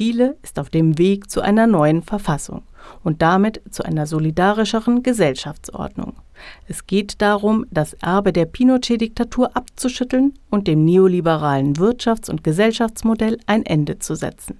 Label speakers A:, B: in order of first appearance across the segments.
A: Chile ist auf dem Weg zu einer neuen Verfassung und damit zu einer solidarischeren Gesellschaftsordnung. Es geht darum, das Erbe der Pinochet-Diktatur abzuschütteln und dem neoliberalen Wirtschafts- und Gesellschaftsmodell ein Ende zu setzen.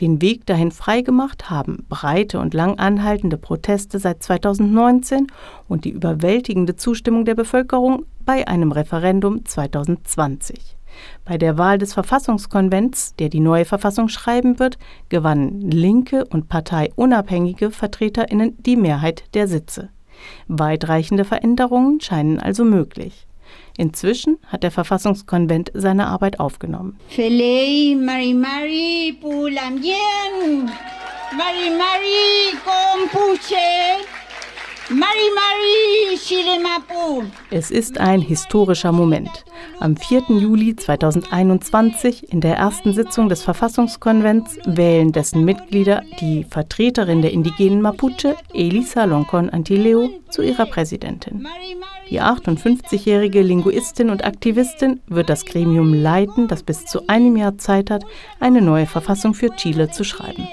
A: Den Weg dahin freigemacht haben breite und lang anhaltende Proteste seit 2019 und die überwältigende Zustimmung der Bevölkerung bei einem Referendum 2020. Bei der Wahl des Verfassungskonvents, der die neue Verfassung schreiben wird, gewannen linke und parteiunabhängige Vertreterinnen die Mehrheit der Sitze. Weitreichende Veränderungen scheinen also möglich. Inzwischen hat der Verfassungskonvent seine Arbeit aufgenommen.
B: Feliz Mari Mari Pulamien, Mari Mari Compuche.
A: Es ist ein historischer Moment. Am 4. Juli 2021, in der ersten Sitzung des Verfassungskonvents, wählen dessen Mitglieder die Vertreterin der indigenen Mapuche, Elisa Loncon Antileo, zu ihrer Präsidentin. Die 58-jährige Linguistin und Aktivistin wird das Gremium leiten, das bis zu einem Jahr Zeit hat, eine neue Verfassung für Chile zu schreiben.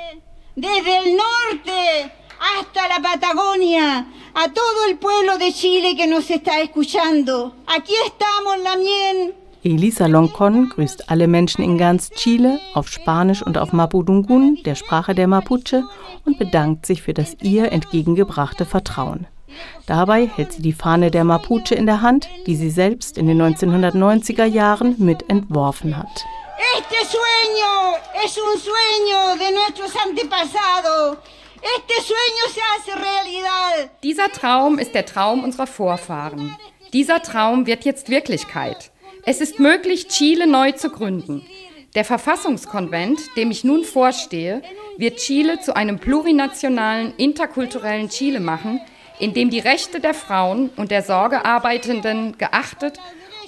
B: Desde el norte hasta la Patagonia, a todo el pueblo de Chile que nos está escuchando. Aquí estamos, Lamien.
A: Elisa Loncon grüßt alle Menschen in ganz Chile auf Spanisch und auf Mapudungun, der Sprache der Mapuche, und bedankt sich für das ihr entgegengebrachte Vertrauen. Dabei hält sie die Fahne der Mapuche in der Hand, die sie selbst in den 1990er Jahren mit entworfen hat.
B: Este sueño es un sueño de nuestros antepasados.
C: Dieser Traum ist der Traum unserer Vorfahren. Dieser Traum wird jetzt Wirklichkeit. Es ist möglich, Chile neu zu gründen. Der Verfassungskonvent, dem ich nun vorstehe, wird Chile zu einem plurinationalen, interkulturellen Chile machen, in dem die Rechte der Frauen und der Sorgearbeitenden geachtet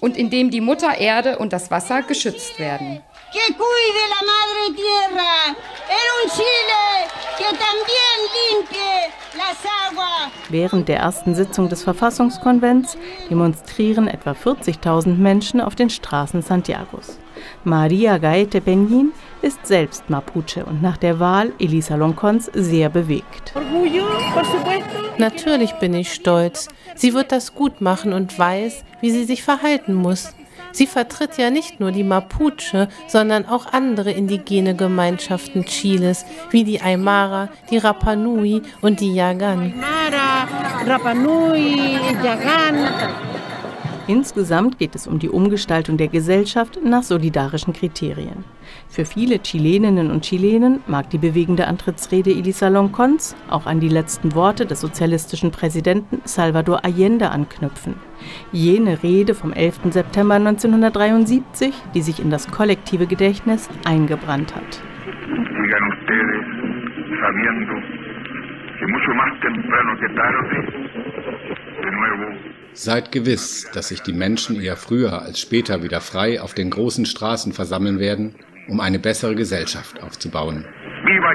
C: und in dem die Mutter Erde und das Wasser geschützt werden.
B: Que cuide la madre tierra en un Chile
A: Während der ersten Sitzung des Verfassungskonvents demonstrieren etwa 40.000 Menschen auf den Straßen Santiagos. Maria Gaete Peñin ist selbst Mapuche und nach der Wahl Elisa Loncons sehr bewegt.
D: Natürlich bin ich stolz. Sie wird das gut machen und weiß, wie sie sich verhalten muss. Sie vertritt ja nicht nur die Mapuche, sondern auch andere indigene Gemeinschaften Chiles, wie die Aymara, die Rapa Nui und die Yagan.
A: Insgesamt geht es um die Umgestaltung der Gesellschaft nach solidarischen Kriterien. Für viele Chileninnen und Chilenen mag die bewegende Antrittsrede Elisa Loncons auch an die letzten Worte des sozialistischen Präsidenten Salvador Allende anknüpfen. Jene Rede vom 11. September 1973, die sich in das kollektive Gedächtnis eingebrannt hat.
E: Seid gewiss, dass sich die Menschen eher früher als später wieder frei auf den großen Straßen versammeln werden, um eine bessere Gesellschaft aufzubauen. Viva!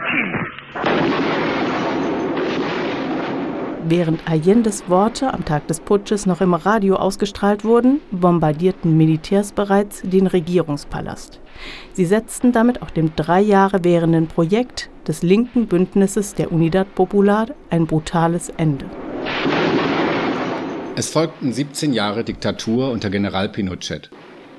A: Während Allendes Worte am Tag des Putsches noch im Radio ausgestrahlt wurden, bombardierten Militärs bereits den Regierungspalast. Sie setzten damit auch dem drei Jahre währenden Projekt des linken Bündnisses der Unidad Popular ein brutales Ende.
E: Es folgten 17 Jahre Diktatur unter General Pinochet.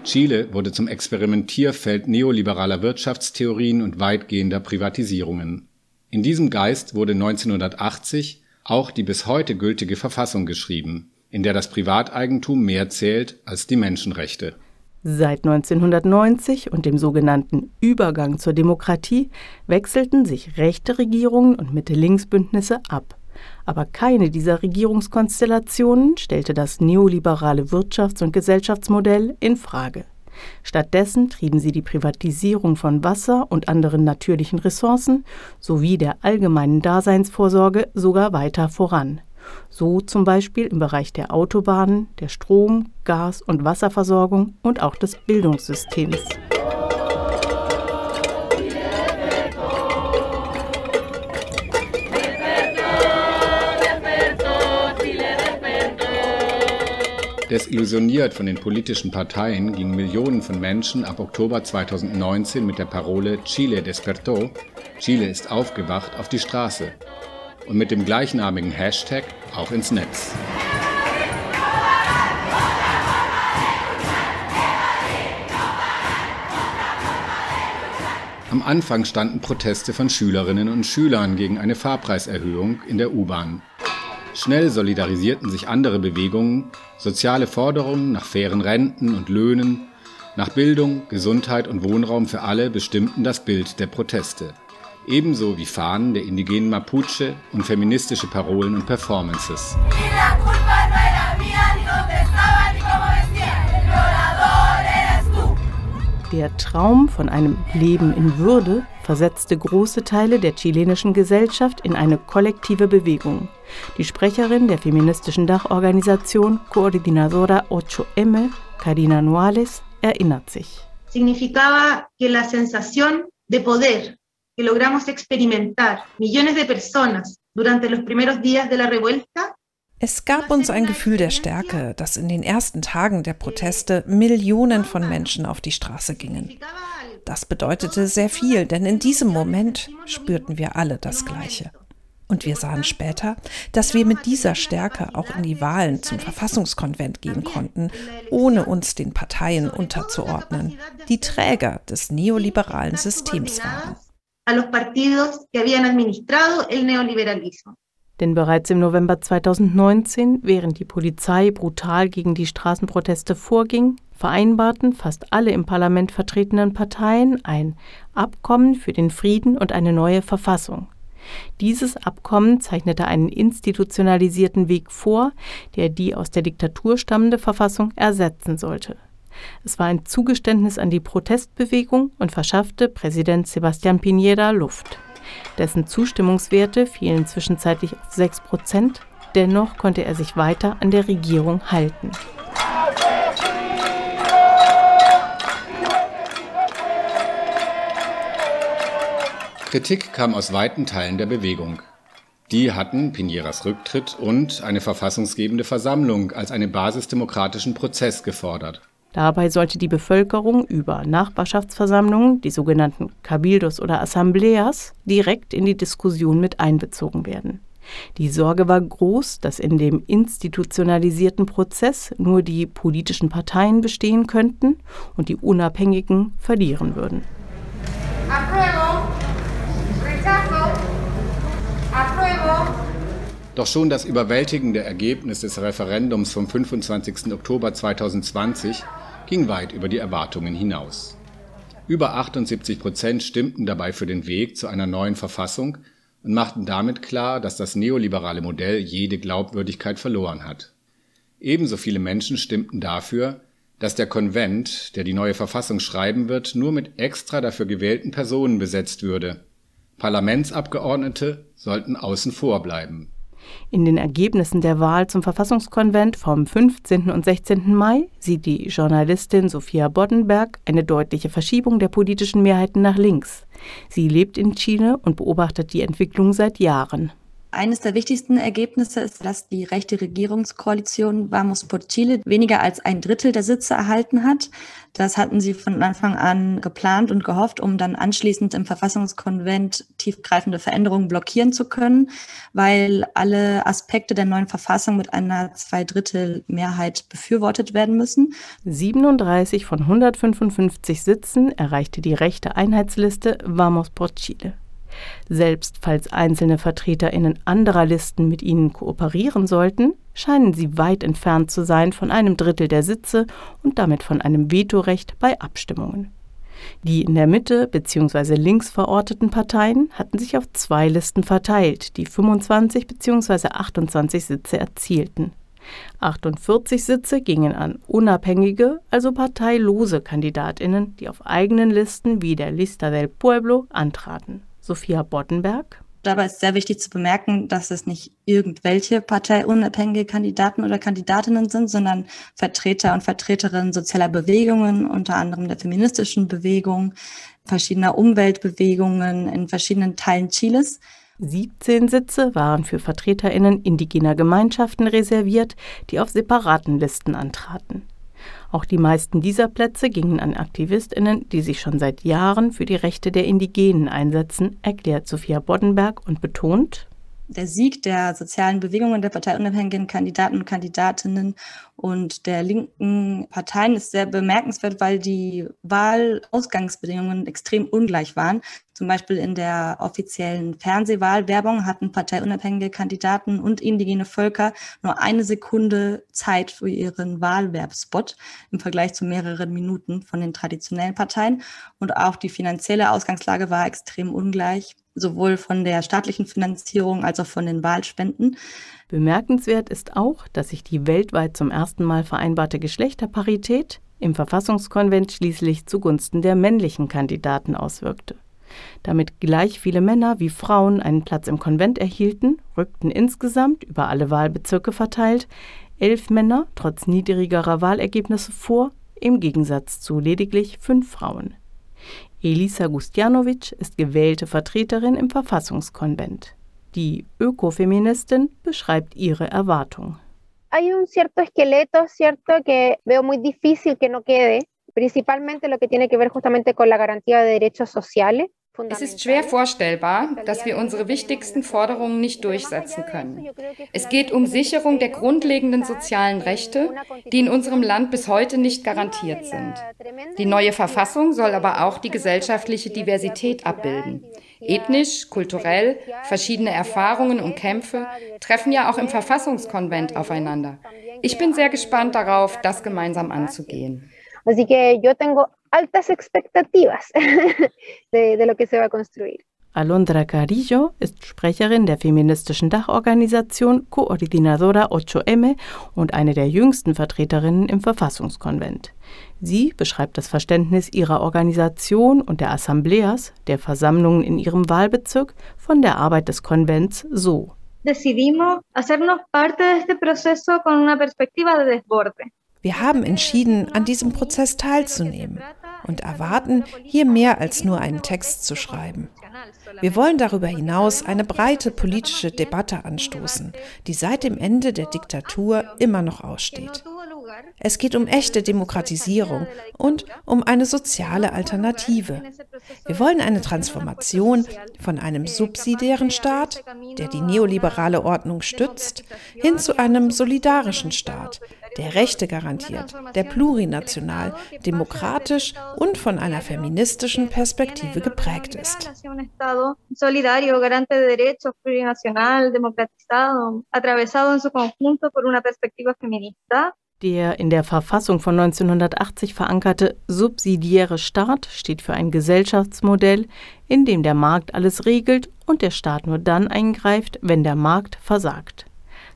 E: Chile wurde zum Experimentierfeld neoliberaler Wirtschaftstheorien und weitgehender Privatisierungen. In diesem Geist wurde 1980 auch die bis heute gültige Verfassung geschrieben, in der das Privateigentum mehr zählt als die Menschenrechte.
A: Seit 1990 und dem sogenannten Übergang zur Demokratie wechselten sich rechte Regierungen und Mitte-Links-Bündnisse ab. Aber keine dieser Regierungskonstellationen stellte das neoliberale Wirtschafts- und Gesellschaftsmodell in Frage. Stattdessen trieben sie die Privatisierung von Wasser und anderen natürlichen Ressourcen sowie der allgemeinen Daseinsvorsorge sogar weiter voran. So zum Beispiel im Bereich der Autobahnen, der Strom-, Gas- und Wasserversorgung und auch des Bildungssystems.
E: Desillusioniert von den politischen Parteien gingen Millionen von Menschen ab Oktober 2019 mit der Parole Chile despertó, Chile ist aufgewacht, auf die Straße und mit dem gleichnamigen Hashtag auch ins Netz. Am Anfang standen Proteste von Schülerinnen und Schülern gegen eine Fahrpreiserhöhung in der U-Bahn. Schnell solidarisierten sich andere Bewegungen, soziale Forderungen nach fairen Renten und Löhnen, nach Bildung, Gesundheit und Wohnraum für alle bestimmten das Bild der Proteste. Ebenso wie Fahnen der indigenen Mapuche und feministische Parolen und Performances.
A: Der Traum von einem Leben in Würde versetzte große Teile der chilenischen Gesellschaft in eine kollektive Bewegung. Die Sprecherin der feministischen Dachorganisation Coordinadora 8M, Karina Nuales, erinnert sich.
F: Significaba que la sensación de poder que logramos experimentar millones de personas durante los primeros días de la revuelta
G: es gab uns ein Gefühl der Stärke, dass in den ersten Tagen der Proteste Millionen von Menschen auf die Straße gingen. Das bedeutete sehr viel, denn in diesem Moment spürten wir alle das Gleiche. Und wir sahen später, dass wir mit dieser Stärke auch in die Wahlen zum Verfassungskonvent gehen konnten, ohne uns den Parteien unterzuordnen, die Träger des neoliberalen Systems waren.
F: A los partidos que habían administrado el neoliberalismo.
A: Denn bereits im November 2019, während die Polizei brutal gegen die Straßenproteste vorging, vereinbarten fast alle im Parlament vertretenen Parteien ein Abkommen für den Frieden und eine neue Verfassung. Dieses Abkommen zeichnete einen institutionalisierten Weg vor, der die aus der Diktatur stammende Verfassung ersetzen sollte. Es war ein Zugeständnis an die Protestbewegung und verschaffte Präsident Sebastián Piñera Luft. Dessen Zustimmungswerte fielen zwischenzeitlich auf 6 Prozent. Dennoch konnte er sich weiter an der Regierung halten.
E: Kritik kam aus weiten Teilen der Bewegung. Die hatten Piñeras Rücktritt und eine verfassungsgebende Versammlung als einen basisdemokratischen Prozess gefordert.
A: Dabei sollte die Bevölkerung über Nachbarschaftsversammlungen, die sogenannten Cabildos oder Assembleas, direkt in die Diskussion mit einbezogen werden. Die Sorge war groß, dass in dem institutionalisierten Prozess nur die politischen Parteien bestehen könnten und die Unabhängigen verlieren würden.
E: Doch schon das überwältigende Ergebnis des Referendums vom 25. Oktober 2020 ging weit über die Erwartungen hinaus. Über 78 Prozent stimmten dabei für den Weg zu einer neuen Verfassung und machten damit klar, dass das neoliberale Modell jede Glaubwürdigkeit verloren hat. Ebenso viele Menschen stimmten dafür, dass der Konvent, der die neue Verfassung schreiben wird, nur mit extra dafür gewählten Personen besetzt würde. Parlamentsabgeordnete sollten außen vor bleiben.
A: In den Ergebnissen der Wahl zum Verfassungskonvent vom 15. und 16. Mai sieht die Journalistin Sophia Boddenberg eine deutliche Verschiebung der politischen Mehrheiten nach links. Sie lebt in Chile und beobachtet die Entwicklung seit Jahren.
H: Eines der wichtigsten Ergebnisse ist, dass die rechte Regierungskoalition Vamos por Chile weniger als ein Drittel der Sitze erhalten hat. Das hatten sie von Anfang an geplant und gehofft, um dann anschließend im Verfassungskonvent tiefgreifende Veränderungen blockieren zu können, weil alle Aspekte der neuen Verfassung mit einer Zweidrittelmehrheit befürwortet werden müssen.
A: 37 von 155 Sitzen erreichte die rechte Einheitsliste Vamos por Chile. Selbst falls einzelne Vertreterinnen anderer Listen mit ihnen kooperieren sollten, scheinen sie weit entfernt zu sein von einem Drittel der Sitze und damit von einem Vetorecht bei Abstimmungen. Die in der Mitte bzw. links verorteten Parteien hatten sich auf zwei Listen verteilt, die 25 bzw. 28 Sitze erzielten. 48 Sitze gingen an unabhängige, also parteilose Kandidatinnen, die auf eigenen Listen wie der Lista del Pueblo antraten. Sophia Boddenberg.
H: Dabei ist sehr wichtig zu bemerken, dass es nicht irgendwelche parteiunabhängige Kandidaten oder Kandidatinnen sind, sondern Vertreter und Vertreterinnen sozialer Bewegungen, unter anderem der feministischen Bewegung, verschiedener Umweltbewegungen in verschiedenen Teilen Chiles.
A: 17 Sitze waren für Vertreterinnen indigener Gemeinschaften reserviert, die auf separaten Listen antraten. Auch die meisten dieser Plätze gingen an Aktivistinnen, die sich schon seit Jahren für die Rechte der Indigenen einsetzen, erklärt Sophia Boddenberg und betont,
H: der Sieg der sozialen Bewegungen der parteiunabhängigen Kandidaten und Kandidatinnen und der linken Parteien ist sehr bemerkenswert, weil die Wahlausgangsbedingungen extrem ungleich waren. Zum Beispiel in der offiziellen Fernsehwahlwerbung hatten parteiunabhängige Kandidaten und indigene Völker nur eine Sekunde Zeit für ihren Wahlwerbspot im Vergleich zu mehreren Minuten von den traditionellen Parteien. Und auch die finanzielle Ausgangslage war extrem ungleich sowohl von der staatlichen Finanzierung als auch von den Wahlspenden.
A: Bemerkenswert ist auch, dass sich die weltweit zum ersten Mal vereinbarte Geschlechterparität im Verfassungskonvent schließlich zugunsten der männlichen Kandidaten auswirkte. Damit gleich viele Männer wie Frauen einen Platz im Konvent erhielten, rückten insgesamt über alle Wahlbezirke verteilt elf Männer trotz niedrigerer Wahlergebnisse vor, im Gegensatz zu lediglich fünf Frauen. Elisa Gustjanovic ist gewählte Vertreterin im Verfassungskonvent. Die Ökofeministin beschreibt ihre Erwartung.
I: Hay un cierto esqueleto, cierto, que veo muy difícil que no quede, principalmente lo que tiene que ver justamente con la garantía de derechos sociales.
C: Es ist schwer vorstellbar, dass wir unsere wichtigsten Forderungen nicht durchsetzen können. Es geht um Sicherung der grundlegenden sozialen Rechte, die in unserem Land bis heute nicht garantiert sind. Die neue Verfassung soll aber auch die gesellschaftliche Diversität abbilden. Ethnisch, kulturell, verschiedene Erfahrungen und Kämpfe treffen ja auch im Verfassungskonvent aufeinander. Ich bin sehr gespannt darauf, das gemeinsam anzugehen.
I: Así que yo tengo altas expectativas de, de lo que se va a construir.
A: Alondra Carillo ist Sprecherin der feministischen Dachorganisation Coordinadora 8M und eine der jüngsten Vertreterinnen im Verfassungskonvent. Sie beschreibt das Verständnis ihrer Organisation und der Assembleas, der Versammlungen in ihrem Wahlbezirk, von der Arbeit des Konvents so.
F: Decidimos hacernos parte de este proceso con una perspectiva de desborde.
G: Wir haben entschieden, an diesem Prozess teilzunehmen und erwarten, hier mehr als nur einen Text zu schreiben. Wir wollen darüber hinaus eine breite politische Debatte anstoßen, die seit dem Ende der Diktatur immer noch aussteht. Es geht um echte Demokratisierung und um eine soziale Alternative. Wir wollen eine Transformation von einem subsidiären Staat, der die neoliberale Ordnung stützt, hin zu einem solidarischen Staat, der Rechte garantiert, der plurinational, demokratisch und von einer feministischen Perspektive geprägt ist.
A: Der in der Verfassung von 1980 verankerte subsidiäre Staat steht für ein Gesellschaftsmodell, in dem der Markt alles regelt und der Staat nur dann eingreift, wenn der Markt versagt.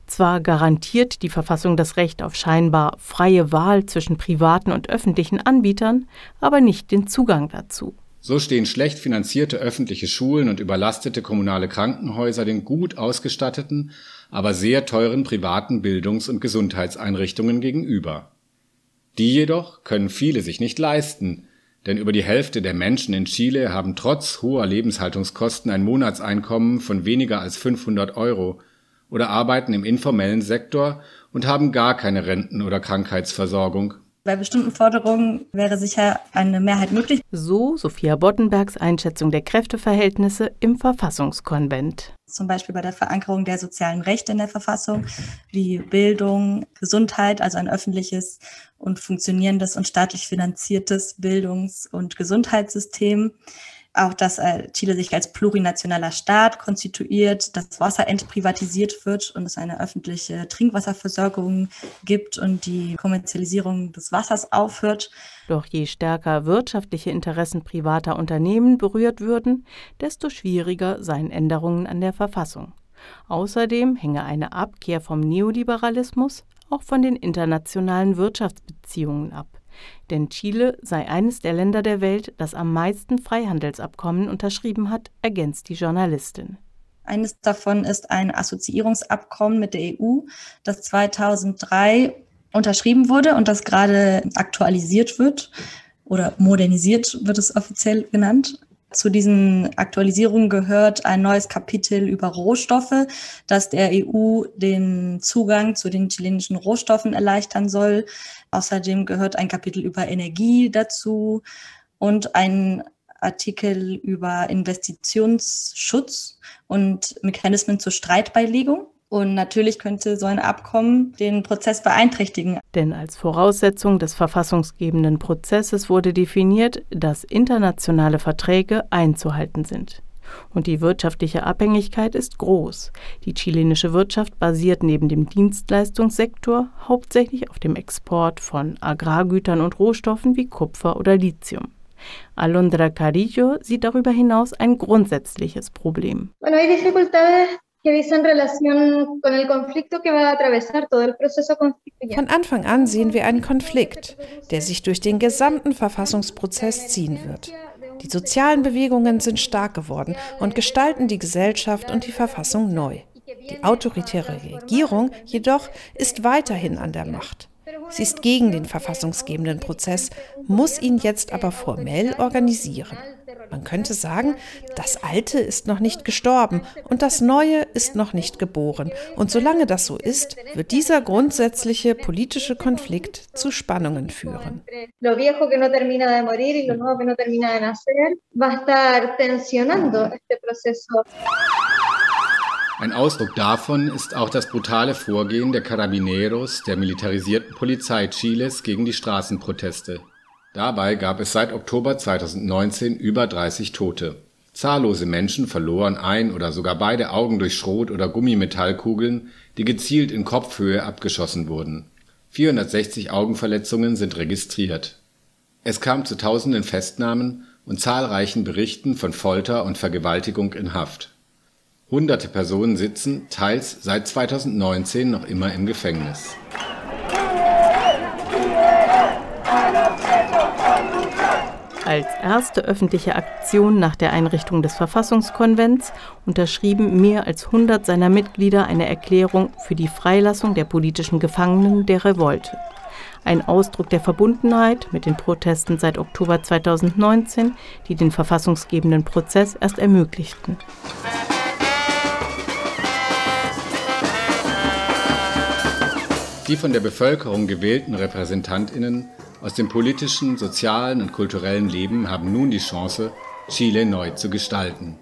A: Zwar garantiert die Verfassung das Recht auf scheinbar freie Wahl zwischen privaten und öffentlichen Anbietern, aber nicht den Zugang dazu.
E: So stehen schlecht finanzierte öffentliche Schulen und überlastete kommunale Krankenhäuser den gut ausgestatteten, aber sehr teuren privaten Bildungs- und Gesundheitseinrichtungen gegenüber. Die jedoch können viele sich nicht leisten, denn über die Hälfte der Menschen in Chile haben trotz hoher Lebenshaltungskosten ein Monatseinkommen von weniger als 500 Euro oder arbeiten im informellen Sektor und haben gar keine Renten- oder Krankheitsversorgung
H: bei bestimmten Forderungen wäre sicher eine Mehrheit möglich.
A: So Sophia Boddenbergs Einschätzung der Kräfteverhältnisse im Verfassungskonvent.
H: Zum Beispiel bei der Verankerung der sozialen Rechte in der Verfassung, wie Bildung, Gesundheit, also ein öffentliches und funktionierendes und staatlich finanziertes Bildungs- und Gesundheitssystem auch, dass äh, Chile sich als plurinationaler Staat konstituiert, dass Wasser entprivatisiert wird und es eine öffentliche Trinkwasserversorgung gibt und die Kommerzialisierung des Wassers aufhört.
A: Doch je stärker wirtschaftliche Interessen privater Unternehmen berührt würden, desto schwieriger seien Änderungen an der Verfassung. Außerdem hänge eine Abkehr vom Neoliberalismus auch von den internationalen Wirtschaftsbeziehungen ab denn Chile sei eines der Länder der Welt, das am meisten Freihandelsabkommen unterschrieben hat, ergänzt die Journalistin.
H: Eines davon ist ein Assoziierungsabkommen mit der EU, das 2003 unterschrieben wurde und das gerade aktualisiert wird oder modernisiert wird es offiziell genannt. Zu diesen Aktualisierungen gehört ein neues Kapitel über Rohstoffe, das der EU den Zugang zu den chilenischen Rohstoffen erleichtern soll. Außerdem gehört ein Kapitel über Energie dazu und ein Artikel über Investitionsschutz und Mechanismen zur Streitbeilegung. Und natürlich könnte so ein Abkommen den Prozess beeinträchtigen.
A: Denn als Voraussetzung des verfassungsgebenden Prozesses wurde definiert, dass internationale Verträge einzuhalten sind. Und die wirtschaftliche Abhängigkeit ist groß. Die chilenische Wirtschaft basiert neben dem Dienstleistungssektor hauptsächlich auf dem Export von Agrargütern und Rohstoffen wie Kupfer oder Lithium. Alondra Carillo sieht darüber hinaus ein grundsätzliches Problem.
J: Bueno, hay dificultades
G: von Anfang an sehen wir einen Konflikt, der sich durch den gesamten Verfassungsprozess ziehen wird. Die sozialen Bewegungen sind stark geworden und gestalten die Gesellschaft und die Verfassung neu. Die autoritäre Regierung jedoch ist weiterhin an der Macht. Sie ist gegen den verfassungsgebenden Prozess, muss ihn jetzt aber formell organisieren. Man könnte sagen, das Alte ist noch nicht gestorben und das Neue ist noch nicht geboren. Und solange das so ist, wird dieser grundsätzliche politische Konflikt zu Spannungen führen.
E: Ein Ausdruck davon ist auch das brutale Vorgehen der Carabineros, der militarisierten Polizei Chiles, gegen die Straßenproteste. Dabei gab es seit Oktober 2019 über 30 Tote. Zahllose Menschen verloren ein oder sogar beide Augen durch Schrot oder Gummimetallkugeln, die gezielt in Kopfhöhe abgeschossen wurden. 460 Augenverletzungen sind registriert. Es kam zu tausenden Festnahmen und zahlreichen Berichten von Folter und Vergewaltigung in Haft. Hunderte Personen sitzen, teils seit 2019, noch immer im Gefängnis
A: Als erste öffentliche Aktion nach der Einrichtung des Verfassungskonvents unterschrieben mehr als 100 seiner Mitglieder eine Erklärung für die Freilassung der politischen Gefangenen der Revolte. Ein Ausdruck der Verbundenheit mit den Protesten seit Oktober 2019, die den verfassungsgebenden Prozess erst ermöglichten.
E: Die von der Bevölkerung gewählten Repräsentantinnen aus dem politischen, sozialen und kulturellen Leben haben nun die Chance, Chile neu zu gestalten.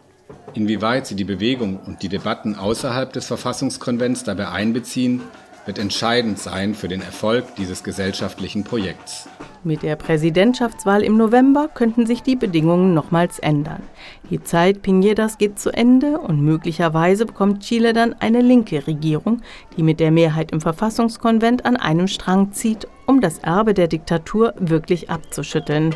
E: Inwieweit sie die Bewegung und die Debatten außerhalb des Verfassungskonvents dabei einbeziehen, wird entscheidend sein für den Erfolg dieses gesellschaftlichen Projekts.
A: Mit der Präsidentschaftswahl im November könnten sich die Bedingungen nochmals ändern. Die Zeit Piñedas geht zu Ende und möglicherweise bekommt Chile dann eine linke Regierung, die mit der Mehrheit im Verfassungskonvent an einem Strang zieht, um das Erbe der Diktatur wirklich abzuschütteln.